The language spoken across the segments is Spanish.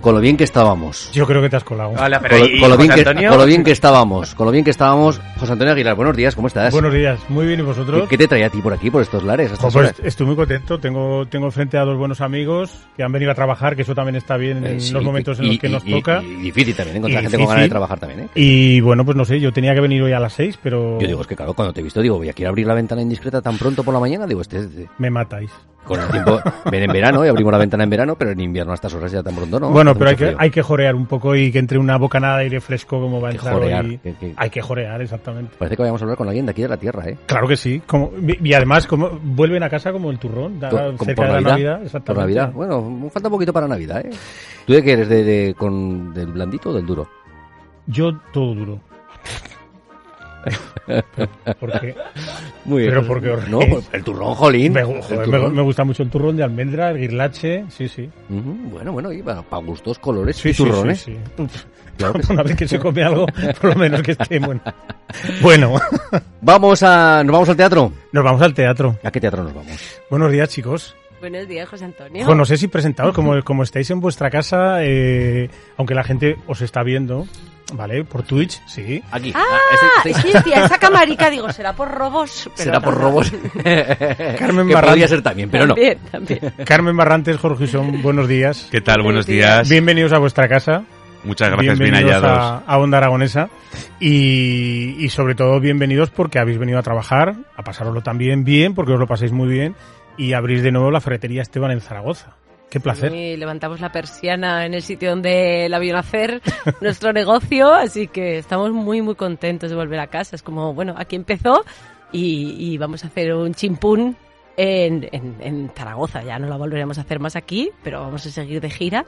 con lo bien que estábamos. Yo creo que te has colado. Hola, pero Con, lo- ¿y con lo bien que, Antonio? con lo bien que estábamos, con lo bien que estábamos. José Antonio Aguilar, buenos días, ¿cómo estás? Buenos días, muy bien, ¿y ¿Qué, vosotros? qué te trae a ti por aquí, por estos lares? estas pues, horas? estoy muy contento, tengo, tengo frente a dos buenos amigos que han venido a trabajar, que eso también está bien Eh, en sí, los momentos en y- los que y- nos y- toca. Y, difícil también, encontrar Y gente con ganas de trabajar también, ¿eh? Y bueno, pues no sé, yo tenía que venir hoy a las seis, pero Yo digo, es que claro, cuando te he visto, digo, voy a quiero abrir la ventana indiscreta tan pronto por la mañana, digo, este es de- me matáis. Con el tiempo, ven en verano y abrimos la ventana en verano, pero en invierno a estas horas ya tan pronto, ¿no? bueno, pero hay que, hay que jorear un poco y que entre una bocanada de aire fresco como va a entrar jorear, hoy. que- que- Hay que jorear, exactamente. Parece que vayamos a hablar con alguien de aquí de la tierra, ¿eh? Claro que sí. Como, y además, como vuelven a casa como el turrón, da- cerca de la Navidad, Navidad. Por exactamente. Navidad. Bueno, falta un poquito para Navidad, ¿eh? ¿Tú de qué eres? ¿De, de- con, ¿Del blandito o del duro? Yo todo duro. ¿Por qué? Muy Pero ¿por qué os No, el turrón, jolín. Me, joder, turrón. me gusta mucho el turrón de almendra, el guirlache, sí, sí. Ujú, Bueno, bueno, y para, gustos, colores Sí, y sí, turrones. sí, Claro. Una vez que se come algo, por lo menos que esté bueno. Bueno, Vamos a, nos vamos al teatro. nos vamos al teatro. ¿A qué teatro nos vamos? Buenos días, chicos. Buenos días, José Antonio. Jo, no sé si presentados, como, como estáis en vuestra casa, eh, aunque la gente os está viendo, ¿vale? Por Twitch, sí. Aquí. Ah, este- es este- que decía, esa camarica, digo, será por robos. Pero será por no, robos. Carmen que Barran- podría ser también, pero no. También, también. Carmen Barrantes, Jorge Usón, buenos días. ¿Qué tal? Buenos Buenos días. días. Bienvenidos a vuestra casa. Muchas gracias, bien bienvenidos hallados. a, a Onda Aragonesa y, y sobre todo bienvenidos porque habéis venido a trabajar, a pasároslo también bien, porque os lo paséis muy bien y abrís de nuevo la ferretería Esteban en Zaragoza. Qué placer. Levantamos la persiana en el sitio donde la vio nacer nuestro negocio, así que estamos muy, muy contentos de volver a casa. Es como, bueno, aquí empezó y, y vamos a hacer un chimpún en, en, en Zaragoza. Ya no la volveremos a hacer más aquí, pero vamos a seguir de gira.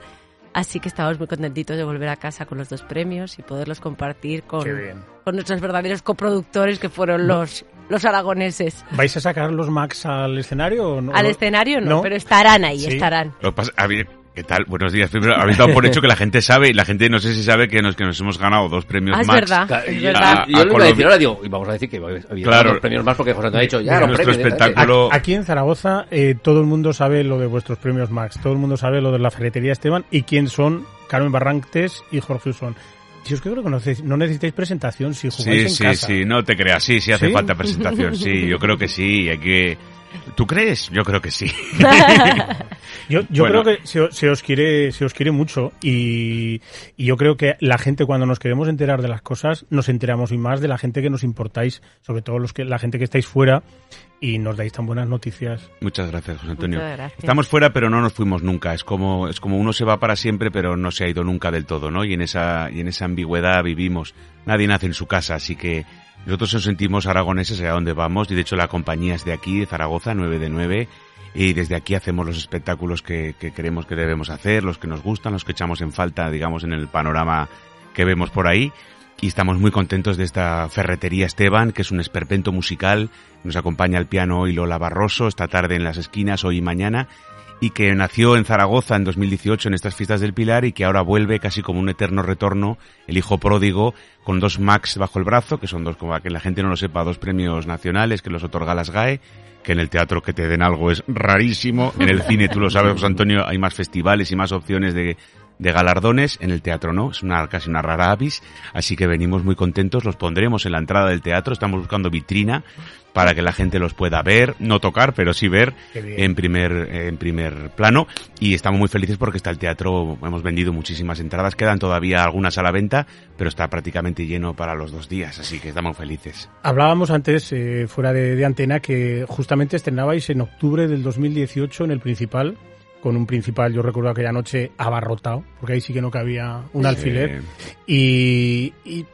Así que estamos muy contentitos de volver a casa con los dos premios y poderlos compartir con, con nuestros verdaderos coproductores que fueron los, los aragoneses. ¿Vais a sacar los Max al escenario o no? Al escenario no, ¿No? pero estarán ahí, Sí. estarán. Lo que pasa- a ver, ¿qué tal? Buenos días. Primero, habéis dado por hecho que la gente sabe, y la gente no sé si sabe que nos, que nos hemos ganado dos premios Ah, es Max. verdad, es y- verdad. yo A- a lo iba a decir ahora, digo, y vamos a decir que había Claro. dos premios más porque José Antonio ha dicho, ya, Nuestro los premios. ¿eh? espectáculo- Aquí, aquí en Zaragoza eh, todo el mundo sabe lo de vuestros premios Max, todo el mundo sabe lo de la ferretería Esteban y quién son Carmen Barrantes y Jorge Usón. Si os creo que no, neces- no necesitáis presentación si jugáis Sí, en sí, casa. sí, no te creas. Sí, sí hace ¿Sí? falta presentación. Sí, yo creo que sí. Hay que... ¿Tú crees? Yo creo que sí. Yo, yo Bueno. creo que se, se os quiere se os quiere mucho y, y yo creo que la gente cuando nos queremos enterar de las cosas nos enteramos y más de la gente que nos importáis, sobre todo los que la gente que estáis fuera y nos dais tan buenas noticias. Muchas gracias, José Antonio. Gracias. Estamos fuera, pero no nos fuimos nunca. Es como, es como uno se va para siempre, pero no se ha ido nunca del todo, ¿no? Y en esa, y en esa ambigüedad vivimos. Nadie nace en su casa, así que nosotros nos sentimos aragoneses allá donde vamos, y de hecho la compañía es de aquí, de Zaragoza, 9 de 9, y desde aquí hacemos los espectáculos que, que creemos que debemos hacer, los que nos gustan, los que echamos en falta, digamos, en el panorama que vemos por ahí. Y estamos muy contentos de esta ferretería Esteban, que es un esperpento musical. Nos acompaña al piano hoy Lola Barroso, esta tarde en las esquinas, hoy y mañana. Y que nació en Zaragoza en 2018 en estas fiestas del Pilar y que ahora vuelve casi como un eterno retorno, el hijo pródigo, con dos Max bajo el brazo, que son dos, como que la gente no lo sepa, dos premios nacionales que los otorga las GAE, que en el teatro que te den algo es rarísimo. En el cine, tú lo sabes, José Antonio, hay más festivales y más opciones de, de galardones, en el teatro no, es una casi una rara avis, así que venimos muy contentos, los pondremos en la entrada del teatro, estamos buscando vitrina para que la gente los pueda ver, no tocar, pero sí ver en primer en primer plano y estamos muy felices porque está el teatro, hemos vendido muchísimas entradas, quedan todavía algunas a la venta, pero está prácticamente lleno para los dos días, así que estamos felices. Hablábamos antes, eh, fuera de, de antena, que justamente estrenabais en octubre del 2018 en el Principal, con un Principal, yo recuerdo aquella noche abarrotado, porque ahí sí que no cabía un alfiler. Y, y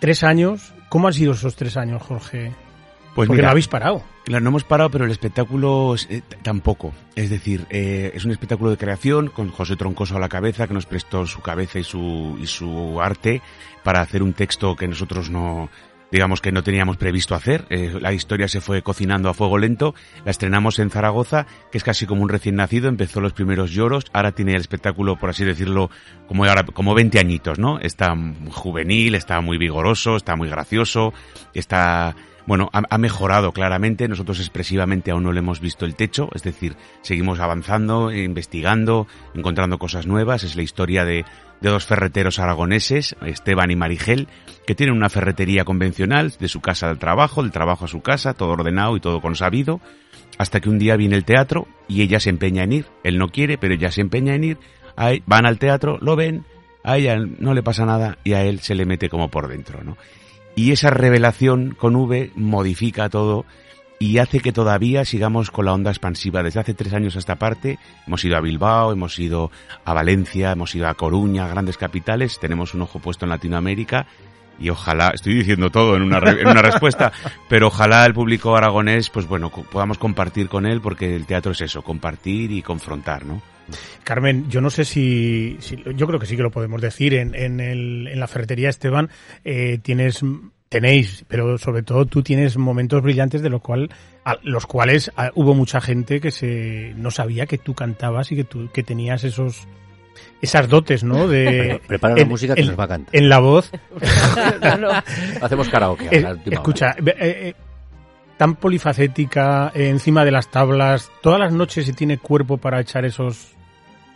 tres años, ¿cómo han sido esos tres años, Jorge? Pues porque mira, no habéis parado. Claro, no hemos parado, pero el espectáculo es- eh, tampoco. Es decir, eh, es un espectáculo de creación con José Troncoso a la cabeza, que nos prestó su cabeza y su, y su arte para hacer un texto que nosotros no, digamos que no teníamos previsto hacer. Eh, la historia se fue cocinando a fuego lento. La estrenamos en Zaragoza, que es casi como un recién nacido. Empezó los primeros lloros. Ahora tiene el espectáculo, por así decirlo, como ahora, como 20 añitos, ¿no? Está juvenil, está muy vigoroso, está muy gracioso, está bueno, ha, mejorado claramente. Nosotros expresivamente aún no le hemos visto el techo, es decir, seguimos avanzando, investigando, encontrando cosas nuevas. Es la historia de, de dos ferreteros aragoneses, Esteban y Marigel, que tienen una ferretería convencional, de su casa al trabajo, del trabajo a su casa, todo ordenado y todo consabido, hasta que un día viene el teatro y ella se empeña en ir. Él no quiere, pero ella se empeña en ir. Van al teatro, lo ven, a ella no le pasa nada y a él se le mete como por dentro, ¿no? Y esa revelación con V modifica todo y hace que todavía sigamos con la onda expansiva. Desde hace tres años a esta parte hemos ido a Bilbao, hemos ido a Valencia, hemos ido a Coruña, grandes capitales, tenemos un ojo puesto en Latinoamérica y ojalá, estoy diciendo todo en una, re- en una respuesta, pero ojalá el público aragonés, pues bueno, co- podamos compartir con él porque el teatro es eso, compartir y confrontar, ¿no? Carmen, yo no sé si, si- yo creo que sí que lo podemos decir. En, en, el, en la ferretería Esteban eh, tienes, tenéis, pero sobre todo tú tienes momentos brillantes de lo cual, a los cuales hubo mucha gente que se no sabía que tú cantabas y que tú que tenías esos esas dotes, ¿no? De Prepara la música que en- nos va a cantar. en la voz. No, no. Hacemos karaoke. Eh, la escucha, eh, eh, tan polifacética, eh, encima de las tablas, todas las noches se tiene cuerpo para echar esos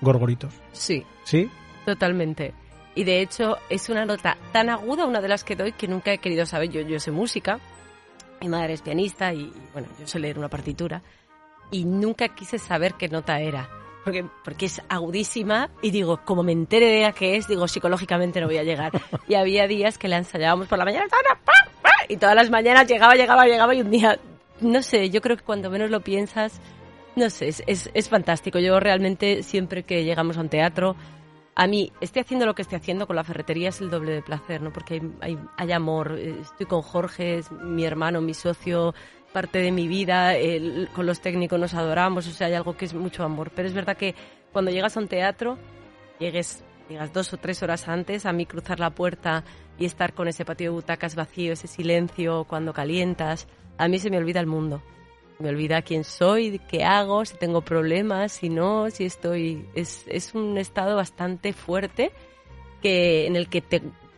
gorgoritos. Sí, ¿Sí? totalmente. Y de hecho es una nota tan aguda, una de las que doy, que nunca he querido saber. Yo, yo sé música, mi madre es pianista y, bueno, yo sé leer una partitura. Y nunca quise saber qué nota era. Porque, porque es agudísima y digo, como me entere de a qué es, digo, psicológicamente no voy a llegar. Y había días que la ensayábamos por la mañana y todas las mañanas llegaba, llegaba, llegaba y un día, no sé, yo creo que cuando menos lo piensas, no sé, es, es, fantástico. Yo realmente siempre que llegamos a un teatro, a mí, estoy haciendo lo que estoy haciendo con la ferretería es el doble de placer, ¿no? Porque hay, hay, hay amor. eh, Estoy con Jorge, es mi hermano, mi socio, parte de mi vida. el- con los técnicos nos adoramos, o sea, hay algo que es mucho amor. Pero es verdad que cuando llegas a un teatro, llegues, llegas dos o tres horas antes, a mí cruzar la puerta y estar con ese patio de butacas vacío, ese silencio, cuando calientas, a mí se me olvida el mundo. Me olvida quién soy, qué hago, si tengo problemas, si no, si estoy... Es, es un estado bastante fuerte que en el que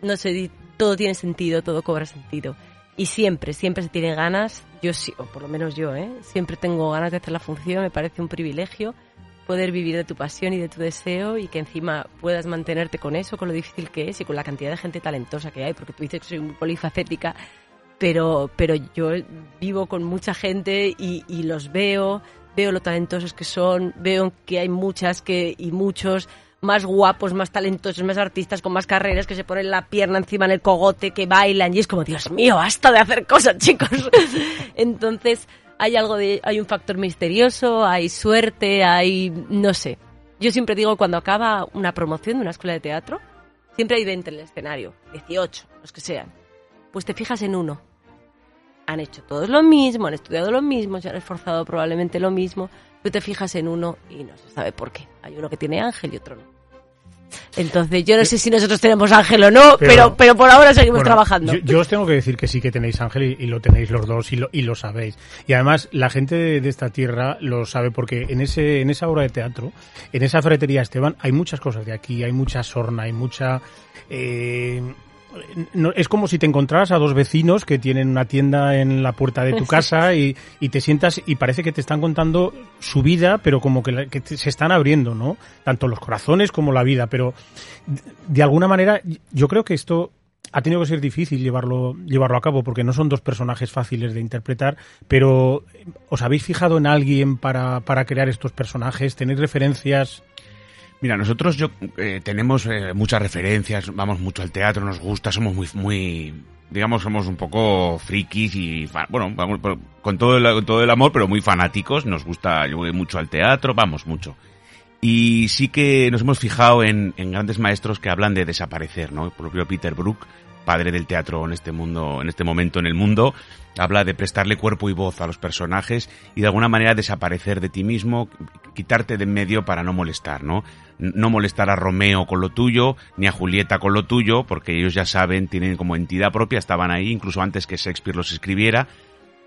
no sé, todo tiene sentido, todo cobra sentido. Y siempre, siempre se tiene ganas, yo sí, o por lo menos yo, ¿eh? Siempre tengo ganas de hacer la función, me parece un privilegio poder vivir de tu pasión y de tu deseo y que encima puedas mantenerte con eso, con lo difícil que es y con la cantidad de gente talentosa que hay, porque tú dices que soy muy polifacética, pero, pero yo vivo con mucha gente y, los veo, veo lo talentosos que son, veo que hay muchas que, y muchos más guapos, más talentosos, más artistas con más carreras que se ponen la pierna encima en el cogote, que bailan y es como, Dios mío, basta de hacer cosas, chicos. Entonces, hay algo de, hay un factor misterioso, hay suerte, hay, no sé. Yo siempre digo cuando acaba una promoción de una escuela de teatro, siempre hay 20 en el escenario, 18, los que sean. Pues te fijas en uno. Han hecho todos lo mismo, han estudiado lo mismo, se han esforzado probablemente lo mismo, pero te fijas en uno y no se sabe por qué. Hay uno que tiene ángel y otro no. Entonces, yo no sé si nosotros tenemos ángel o no, Pero- pero, pero, por ahora seguimos Bueno, trabajando. Yo, yo os tengo que decir que sí que tenéis ángel y, y lo tenéis los dos y lo, y lo sabéis. Y además la gente de, de esta tierra lo sabe porque en ese en esa obra de teatro, en esa ferretería Esteban, hay muchas cosas de aquí, hay mucha sorna, hay mucha eh, no- es como si te encontraras a dos vecinos que tienen una tienda en la puerta de tu casa y, y te sientas y parece que te están contando su vida, pero como que, la- que te- se están abriendo, ¿no? Tanto los corazones como la vida, pero de, de alguna manera yo creo que esto ha tenido que ser difícil llevarlo, llevarlo a cabo porque no son dos personajes fáciles de interpretar, pero ¿os habéis fijado en alguien para, para crear estos personajes? ¿Tenéis referencias? Mira, nosotros yo eh, tenemos eh, muchas referencias, vamos mucho al teatro, nos gusta, somos muy, muy, digamos, somos un poco frikis y, bueno, vamos, con todo el, con todo el amor, pero muy fanáticos, nos gusta, yo mucho al teatro, vamos mucho. Y sí que nos hemos fijado en, en grandes maestros que hablan de desaparecer, ¿no? El propio Peter Brook, padre del teatro en este mundo, en este momento en el mundo, habla de prestarle cuerpo y voz a los personajes y de alguna manera desaparecer de ti mismo, quitarte de en medio para no molestar, ¿no? No molestar a Romeo con lo tuyo, ni a Julieta con lo tuyo, porque ellos ya saben, tienen como entidad propia, estaban ahí incluso antes que Shakespeare los escribiera.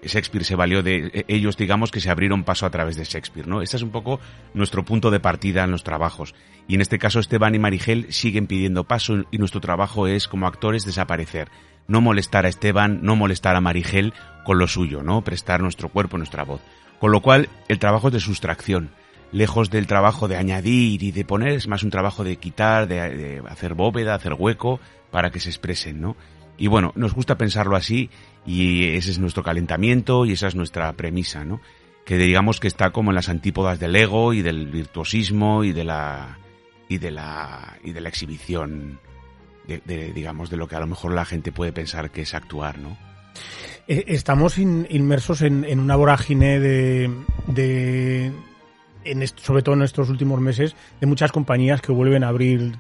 Shakespeare se valió de eh, ellos, digamos, que se abrieron paso a través de Shakespeare, ¿no? Este es un poco nuestro punto de partida en los trabajos. Y en este caso Esteban y Marigel siguen pidiendo paso y nuestro trabajo es, como actores, desaparecer. No molestar a Esteban, no molestar a Marigel con lo suyo, ¿no? Prestar nuestro cuerpo, nuestra voz. Con lo cual, el trabajo es de sustracción. Lejos del trabajo de añadir y de poner, es más un trabajo de quitar, de, de hacer bóveda, hacer hueco, para que se expresen, ¿no? Y bueno, nos gusta pensarlo así y ese es nuestro calentamiento y esa es nuestra premisa, ¿no? Que digamos que está como en las antípodas del ego y del virtuosismo y de la y de la y de la exhibición de, digamos de lo que a lo mejor la gente puede pensar que es actuar, ¿no? Eh, Estamos in- inmersos en, una vorágine de en est- sobre todo en estos últimos meses, de muchas compañías que vuelven a abrir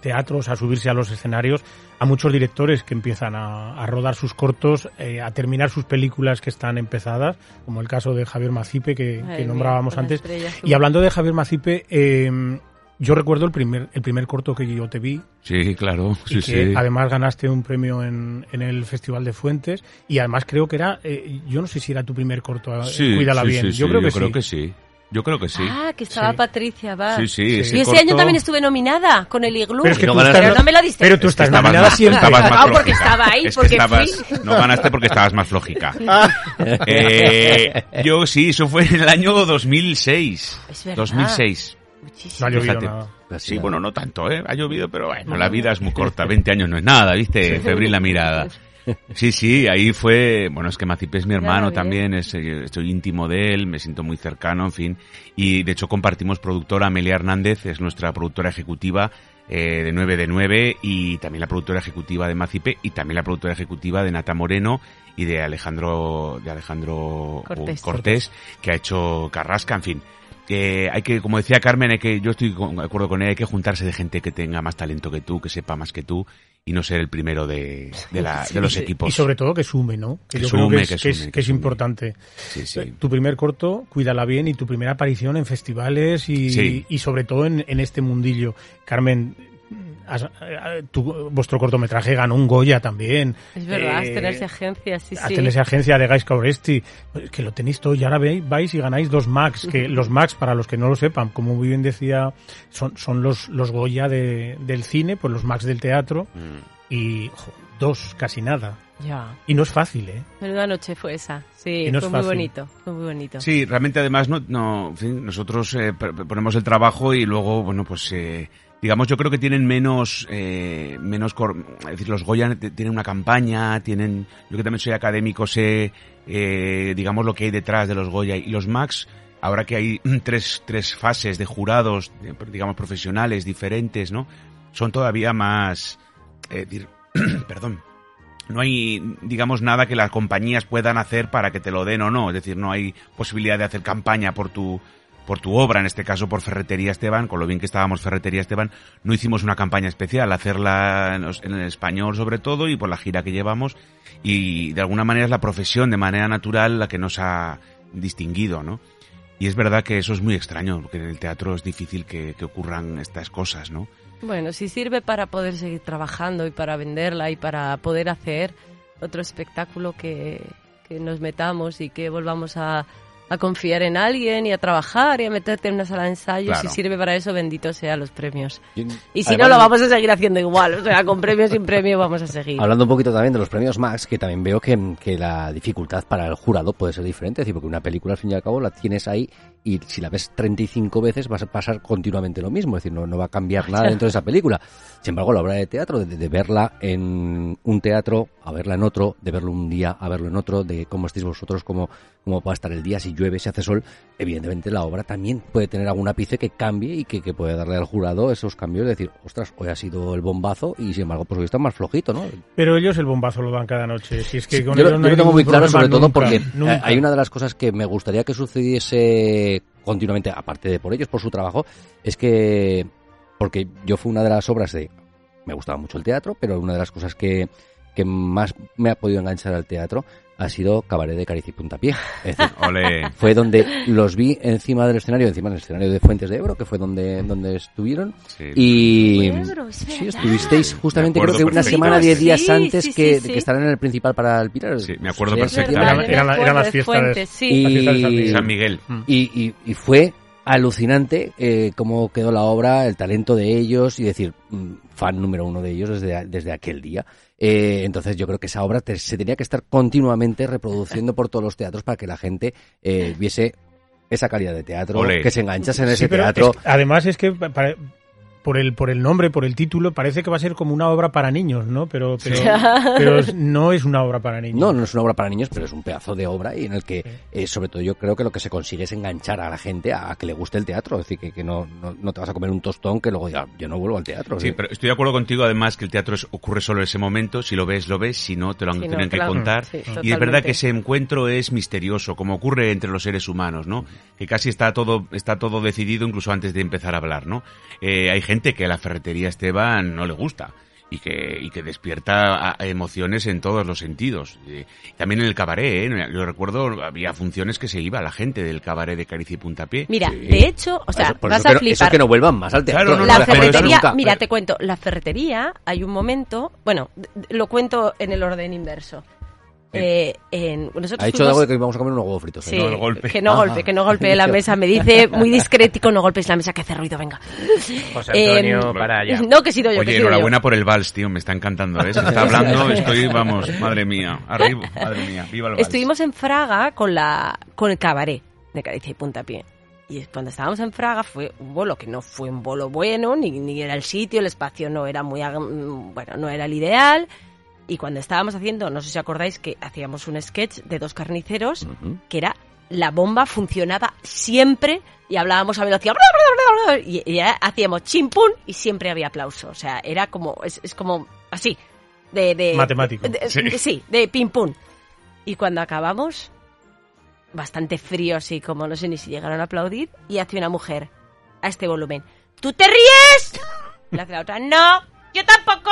teatros, a subirse a los escenarios, a muchos directores que empiezan a, a rodar sus cortos, eh, a terminar sus películas que están empezadas, como el caso de Javier Macipe que, Ay, que nombrábamos antes. Y hablando de Javier Macipe, eh, yo recuerdo el primer, el primer corto que yo te vi, Sí, claro, y sí, que sí. además ganaste un premio en, en el Festival de Fuentes y además creo que era, eh, yo no sé si era tu primer corto, eh, Sí, Cuídala sí, bien, sí, yo sí, creo que yo creo sí. que sí. Yo creo que sí. Ah, que estaba Sí. Patricia, va. Sí, sí, Sí. ese Y ese corto- año también estuve nominada con el iglú. Pero es que No tú ganaste. Pero no me la diste. pero tú Es que estás nominada más- siempre. estabas más Ah, porque estaba ahí, Es que porque estabas- fui. No ganaste porque estabas más flojica. Eh, yo sí, eso fue en el año 2006. Es verdad. 2006. No Muchísimo. ha llovido Fíjate. nada. Sí, bueno, no tanto, ¿eh? Ha llovido, pero bueno, la vida es muy corta. 20 años no es nada, ¿viste? Febril la mirada. Sí, sí, ahí fue, bueno, es que Macipe es mi hermano también, es, eh, estoy íntimo de él, me siento muy cercano, en fin. Y de hecho compartimos productora, Amelia Hernández, es nuestra productora ejecutiva eh, de 9 de 9 y también la productora ejecutiva de Macipe y también la productora ejecutiva de Nata Moreno y de Alejandro, de Alejandro Cortés. Cortés que ha hecho Carrasca, en fin. Que hay que, como decía Carmen, hay que, yo estoy con- de acuerdo con ella, hay que juntarse de gente que tenga más talento que tú, que sepa más que tú y no ser el primero de, de, la, de los equipos. Y sobre todo que sume, ¿no? Que, Que yo sume, creo que es, que que es- sume, que que es sume. importante. Sí, sí. Tu primer corto, cuídala bien, y tu primera aparición en festivales y, Sí. y sobre todo en, en este mundillo. Carmen, tu- vuestro cortometraje ganó un Goya también. Es verdad, Eh, tenerse agencia, sí, a sí. tener esa agencia de Guys Cauresti, pues, que lo tenéis todo y ahora veis, vais y ganáis dos Max, que los Max, para los que no lo sepan, como muy bien decía, son, son los, los Goya de- del cine, pues los Max del teatro, Mm. y jo, dos, casi nada. Ya. Y no es fácil, ¿eh? Menuda noche fue esa. Sí, no fue muy bonito. Fue muy bonito. Sí, realmente además no, no en fin, nosotros eh, ponemos el trabajo y luego, bueno, pues eh, digamos yo creo que tienen menos, eh, menos, es decir, los Goya tienen una campaña, tienen, yo que también soy académico sé, eh, digamos lo que hay detrás de los Goya y los Max, ahora que hay tres, tres fases de jurados, digamos profesionales diferentes, ¿no? Son todavía más, eh, dir- perdón, no hay, digamos, nada que las compañías puedan hacer para que te lo den o no. Es decir, no hay posibilidad de hacer campaña por tu, por tu obra, en este caso por Ferretería Esteban, con lo bien que estábamos Ferretería Esteban, no hicimos una campaña especial, hacerla en, en el español sobre todo y por la gira que llevamos. Y de alguna manera es la profesión, de manera natural, la que nos ha distinguido, ¿no? Y es verdad que eso es muy extraño, porque en el teatro es difícil que, que ocurran estas cosas, ¿no? Bueno, si sirve para poder seguir trabajando y para venderla y para poder hacer otro espectáculo que, que nos metamos y que volvamos a, a confiar en alguien y a trabajar y a meterte en una sala de ensayos. Claro. Si sirve para eso, bendito sea los premios. Y- Y si además- no, lo vamos a seguir haciendo igual. O sea, con premio sin premio vamos a seguir. Hablando un poquito también de los premios Max, que también veo que, que la dificultad para el jurado puede ser diferente, es decir, porque una película al fin y al cabo la tienes ahí y si la ves 35 veces vas a pasar continuamente lo mismo, es decir, no, no va a cambiar nada dentro de esa película. Sin embargo, la obra de teatro, de, de verla en un teatro, a verla en otro, de verlo un día, a verlo en otro, de cómo estéis vosotros, cómo, cómo va a estar el día, si llueve, si hace sol, evidentemente la obra también puede tener algún ápice que cambie y que, que puede darle al jurado esos cambios, de decir, ostras, hoy ha sido el bombazo y sin embargo, pues hoy está más flojito, ¿no? Pero ellos el bombazo lo dan cada noche. Si es que con yo, ellos no yo hay lo tengo muy claro, sobre todo nunca, porque nunca. eh, hay una de las cosas que me gustaría que sucediese continuamente, aparte de por ellos, por su trabajo, es que, porque yo fue una de las obras de, me gustaba mucho el teatro, pero una de las cosas que, que más me ha podido enganchar al teatro ha sido Cabaret de Caricia y Puntapié. Es decir, fue donde los vi encima del escenario, encima del escenario de Fuentes de Ebro, que fue donde, donde estuvieron. Sí. Y Ebro, es sí, estuvisteis justamente Me creo que una semana, diez días Sí, antes sí, que, sí, sí. que estarán en el principal para el Pilar. Sí, me acuerdo perfectamente. Eran- eran acuerdo las de fiestas de- Fuentes, sí. La fiesta de San Y, Miguel. San Miguel. y, y- y fue alucinante eh, cómo quedó la obra, el talento de ellos y decir, mm, fan número uno de ellos desde, desde aquel día. Eh, entonces yo creo que esa obra te- se tenía que estar continuamente reproduciendo por todos los teatros para que la gente eh, viese esa calidad de teatro, que se enganchase en Sí, ese teatro. es además es que pa- por el por el nombre, por el título, parece que va a ser como una obra para niños, ¿no? Pero pero, no es una obra para niños. No, no es una obra para niños, pero es un pedazo de obra y en el que, eh, sobre todo, yo creo que lo que se consigue es enganchar a la gente a, que le guste el teatro. Es decir, que, que no, no, no te vas a comer un tostón que luego diga, yo no vuelvo al teatro. Sí, ¿sí? pero estoy de acuerdo contigo, además, que el teatro es- ocurre solo en ese momento. Si lo ves, lo ves. Si no, te lo Si no, tienen que claro. contar. Sí, y es verdad que ese encuentro es misterioso, como ocurre entre los seres humanos, ¿no? Que casi está todo, está todo decidido incluso antes de empezar a hablar, ¿no? Eh, hay gente que a la ferretería Esteban no le gusta. Y que, y que despierta a- emociones en todos los sentidos. Eh, también en el cabaret, ¿eh? Yo recuerdo, había funciones que se iba la gente del cabaret de Caricia y Puntapié. Mira, Sí. de hecho, o sea, Eso- vas eso a que no- eso flipar. que no vuelvan más al teatro. Claro, no, la no, ferretería, nunca. mira, te cuento, la ferretería, hay un momento, bueno, lo cuento en el orden inverso. Eh, en, nosotros Ha dicho fuimos- algo de que íbamos a comer unos huevos fritos. ¿eh? Sí, No, el golpe. que no Ah. golpe, que no golpee la mesa. Me dice muy discretico, no golpes la mesa, que hace ruido, venga. José Em, Antonio, para allá. No, que he sido yo, Oye, yo. enhorabuena por el vals, tío, me está encantando, ¿eh? Se está hablando, estoy, vamos, madre mía, arriba, madre mía, viva el vals. Estuvimos en Fraga con la con el cabaret de Caricia y Puntapié. Y cuando estábamos en Fraga fue un bolo que no fue un bolo bueno, ni, ni era el sitio, el espacio no era muy, ag- mm, bueno, no era el ideal. Y cuando estábamos haciendo, no sé si acordáis que hacíamos un sketch de dos carniceros, que era la bomba funcionaba siempre y hablábamos a velocidad y, y ya hacíamos chimpún y siempre había aplauso. O sea, era como, es, es como así, de... de Matemático. de- Sí. de- sí, de pim pum. Y cuando acabamos, bastante frío así, como no sé ni si llegaron a aplaudir, y hace una mujer a este volumen. ¿Tú te ríes? Y hace la otra, no, yo tampoco.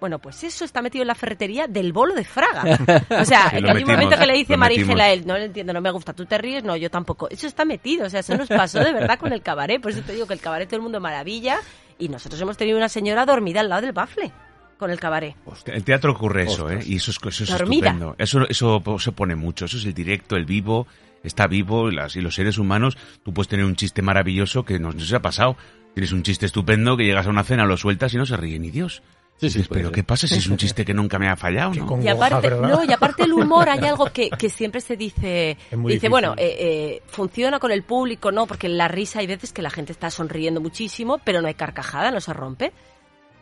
Bueno, pues eso está metido en la ferretería del bolo de Fraga. O sea, que lo hay un momento que le dice lo Maríngela metimos. a él, no le entiendo, no me gusta, tú te ríes, no, yo tampoco. Eso está metido, o sea, eso nos pasó de verdad con el cabaret. Por eso te digo que el cabaret todo el mundo maravilla y nosotros hemos tenido una señora dormida al lado del bafle con el cabaret. Hostia, El teatro ocurre eso, ¿eh? Y eso es, eso es estupendo. Eso, eso se pone mucho. Eso es el directo, el vivo, está vivo. Y, las, y los seres humanos, tú puedes tener un chiste maravilloso que no, no se ha pasado. Tienes un chiste estupendo que llegas a una cena, lo sueltas y no se ríe ni Dios. Sí, sí, pero. ¿qué pasa si es un chiste que nunca me ha fallado, no? Y aparte, no, y aparte el humor, hay algo que, que siempre se dice, dice, difícil. bueno, eh, eh, funciona con el público, ¿no? Porque en la risa hay veces que la gente está sonriendo muchísimo, pero no hay carcajada, no se rompe.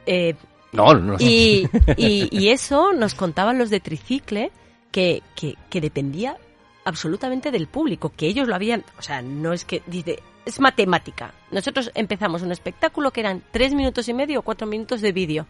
Eh, No, no, no. y, y, y eso nos contaban los de Tricicle, que, que, que dependía absolutamente del público, que ellos lo habían, o sea, no es que, dice, es matemática. Nosotros empezamos un espectáculo que eran tres minutos y medio o cuatro minutos de vídeo.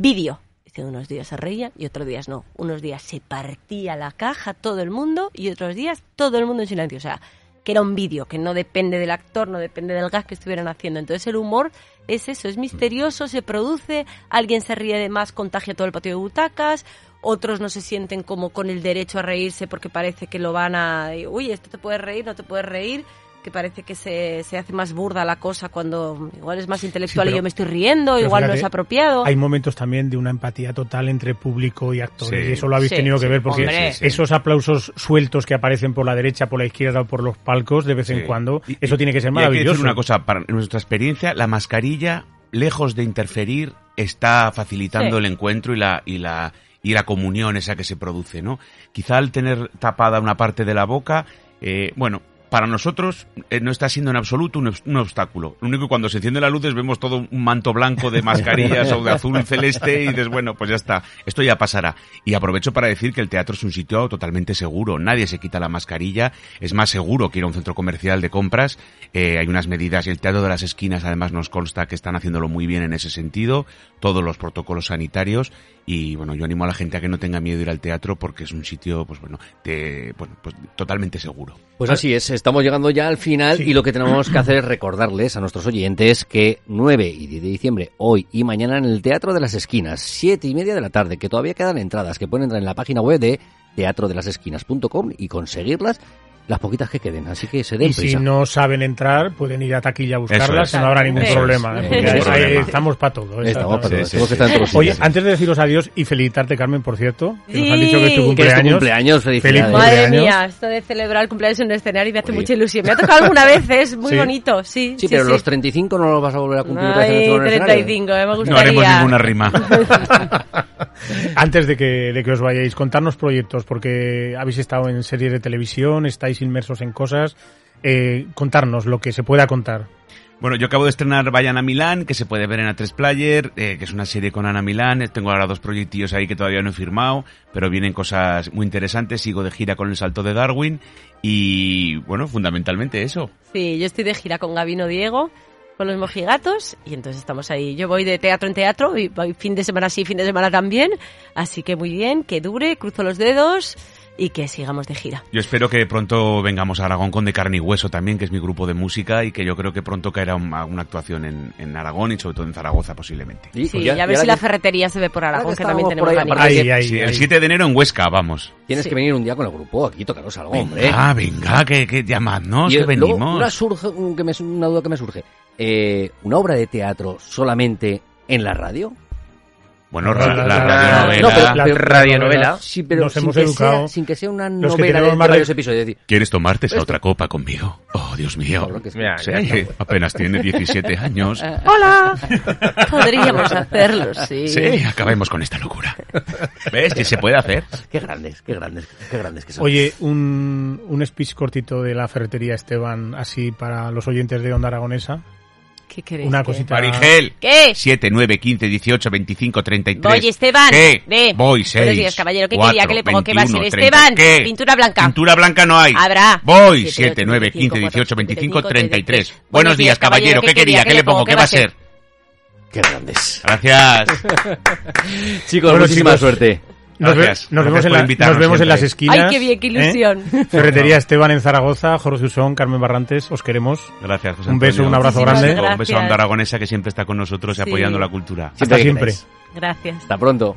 Vídeo. Dice, unos días se reían y otros días no. Unos días se partía la caja todo el mundo y otros días todo el mundo en silencio. O sea, que era un vídeo, que no depende del actor, no depende del gas que estuvieran haciendo. Entonces el humor es eso, es misterioso, se produce, alguien se ríe de más, contagia todo el patio de butacas, otros no se sienten como con el derecho a reírse porque parece que lo van a... Uy, esto te puede reír, no te puedes reír, que parece que se, se hace más burda la cosa cuando igual es más intelectual y pero- yo me estoy riendo, igual no es apropiado. Hay momentos también de una empatía total entre público y actores. Sí. y eso lo habéis Sí, tenido que sí, ver porque hombre. Sí, sí. esos aplausos sueltos que aparecen por la derecha, por la izquierda o por los palcos de vez en cuando, Y- eso tiene que ser y hay que decir maravilloso. una cosa, para nuestra experiencia, la mascarilla, lejos de interferir, está facilitando Sí. el encuentro y la, y la, y la comunión esa que se produce, ¿no? Quizá al tener tapada una parte de la boca, eh, bueno, para nosotros eh, no está siendo en absoluto un, obs- un obstáculo. Lo único que cuando se encienden las luces vemos todo un manto blanco de mascarillas o de azul celeste y dices, bueno, pues ya está, esto ya pasará. Y aprovecho para decir que el teatro es un sitio totalmente seguro. Nadie se quita la mascarilla. Es más seguro que ir a un centro comercial de compras. Eh, hay unas medidas y el teatro de las esquinas además nos consta que están haciéndolo muy bien en ese sentido. Todos los protocolos sanitarios. Y bueno, yo animo a la gente a que no tenga miedo de ir al teatro porque es un sitio, pues bueno, de, bueno, pues totalmente seguro. Pues así es, estamos llegando ya al final Sí. y lo que tenemos que hacer es recordarles a nuestros oyentes que 9 y 10 de diciembre, hoy y mañana en el Teatro de las Esquinas, 7 y media de la tarde, que todavía quedan entradas, que pueden entrar en la página web de teatrodelasesquinas.com y conseguirlas las poquitas que queden, así que se den Y si prisa. no saben entrar, pueden ir a taquilla a buscarlas, es. que no habrá ningún es. problema. ¿eh? Es. ahí- Problema. estamos para todo. Estamos para todos, sí, sí. Oye, antes de deciros adiós y felicitarte, Carmen, por cierto, que nos han dicho que es tu Que es tu cumpleaños. cumpleaños, felicidades. Feliz Madre cumpleaños. mía, esto de celebrar el cumpleaños en un escenario me hace Oye. mucha ilusión. Me ha tocado alguna vez, es muy Sí. bonito, sí. Sí, pero los 35 no los vas a volver a cumplir Ay, escenario. 35, eh, me gustaría. No haremos ninguna rima. Antes de que, de que os vayáis, contarnos proyectos, porque habéis estado en series de televisión, estáis inmersos en cosas. Eh, contarnos lo que se pueda contar. Bueno, yo acabo de estrenar Vayan a Milán, que se puede ver en A3 Player, eh, que es una serie con Ana Milán. Tengo ahora dos proyectillos ahí que todavía no he firmado, pero vienen cosas muy interesantes. Sigo de gira con el salto de Darwin y, bueno, fundamentalmente eso. Sí, yo estoy de gira con Gabino Diego, con los mojigatos, y entonces estamos ahí. Yo voy de teatro en teatro, y voy fin de semana sí, fin de semana también. Así que muy bien, que dure, cruzo los dedos y que sigamos de gira. Yo espero que pronto vengamos a Aragón con De Carne y Hueso también, que es mi grupo de música y que yo creo que pronto caerá una, una actuación en, en Aragón y sobre todo en Zaragoza posiblemente. Sí, Sí, pues ya, a ver si que la ferretería se ve por Aragón, que que también tenemos ahí, Ahí, que ahí, Sí, ahí. el 7 de enero en Huesca, vamos. Tienes Sí. que venir un día con el grupo aquí, tocaros algo, hombre. Ah, venga, que, que llamadnos, Y que luego, venimos. una, surge, un- que me, una duda que me surge. Eh, ¿Una obra de teatro solamente en la radio? Bueno, ra- la, La- radionovela. No, La- radionovela. Sí, pero Nos sin, hemos que educado. sea, sin que sea una Los novela de, varios episodios. Decir, ¿Quieres tomarte esa Esto. otra copa conmigo? Oh, Dios mío. cabrón, que es- Mira, Sí, apenas tiene 17 años. ¡Hola! Podríamos hacerlo, sí. Sí, acabemos con esta locura. ¿Ves? Que se puede hacer. Qué grandes, qué grandes, qué grandes que son. Oye, un, un speech cortito de la ferretería Esteban, así para los oyentes de Onda Aragonesa. ¿Qué queréis? Una que- cosita. Marigel. ¿Qué? 7, 9, 15, 18, 25, 33. Voy, Esteban. ¿Qué? Ve. Voy, 6. Buenos días, caballero. ¿Qué quería que le pongo? ¿Qué va a ser? 30. Esteban, ¿Qué? pintura blanca. Pintura blanca no hay. Habrá. Voy, Siete, 7, ocho, 9, 15, 25, 18, 25, 33. Buenos Buenos días, caballero. ¿Qué quería? ¿Qué le pongo? ¿Qué va a ser? Qué grandes. Gracias. Chicos, Bueno, muchísima chicos, suerte. Nos, nos, vemos en la, nos, vemos, en, las esquinas. ¡Ay, qué bien, qué ¿Eh? ilusión! Ferretería Esteban en Zaragoza, Jorge Usón, Carmen Barrantes, os queremos. Gracias, José Un beso, un abrazo grande. Un beso a Onda Aragonesa que siempre está con nosotros y apoyando la cultura. Hasta siempre. Gracias. Hasta pronto.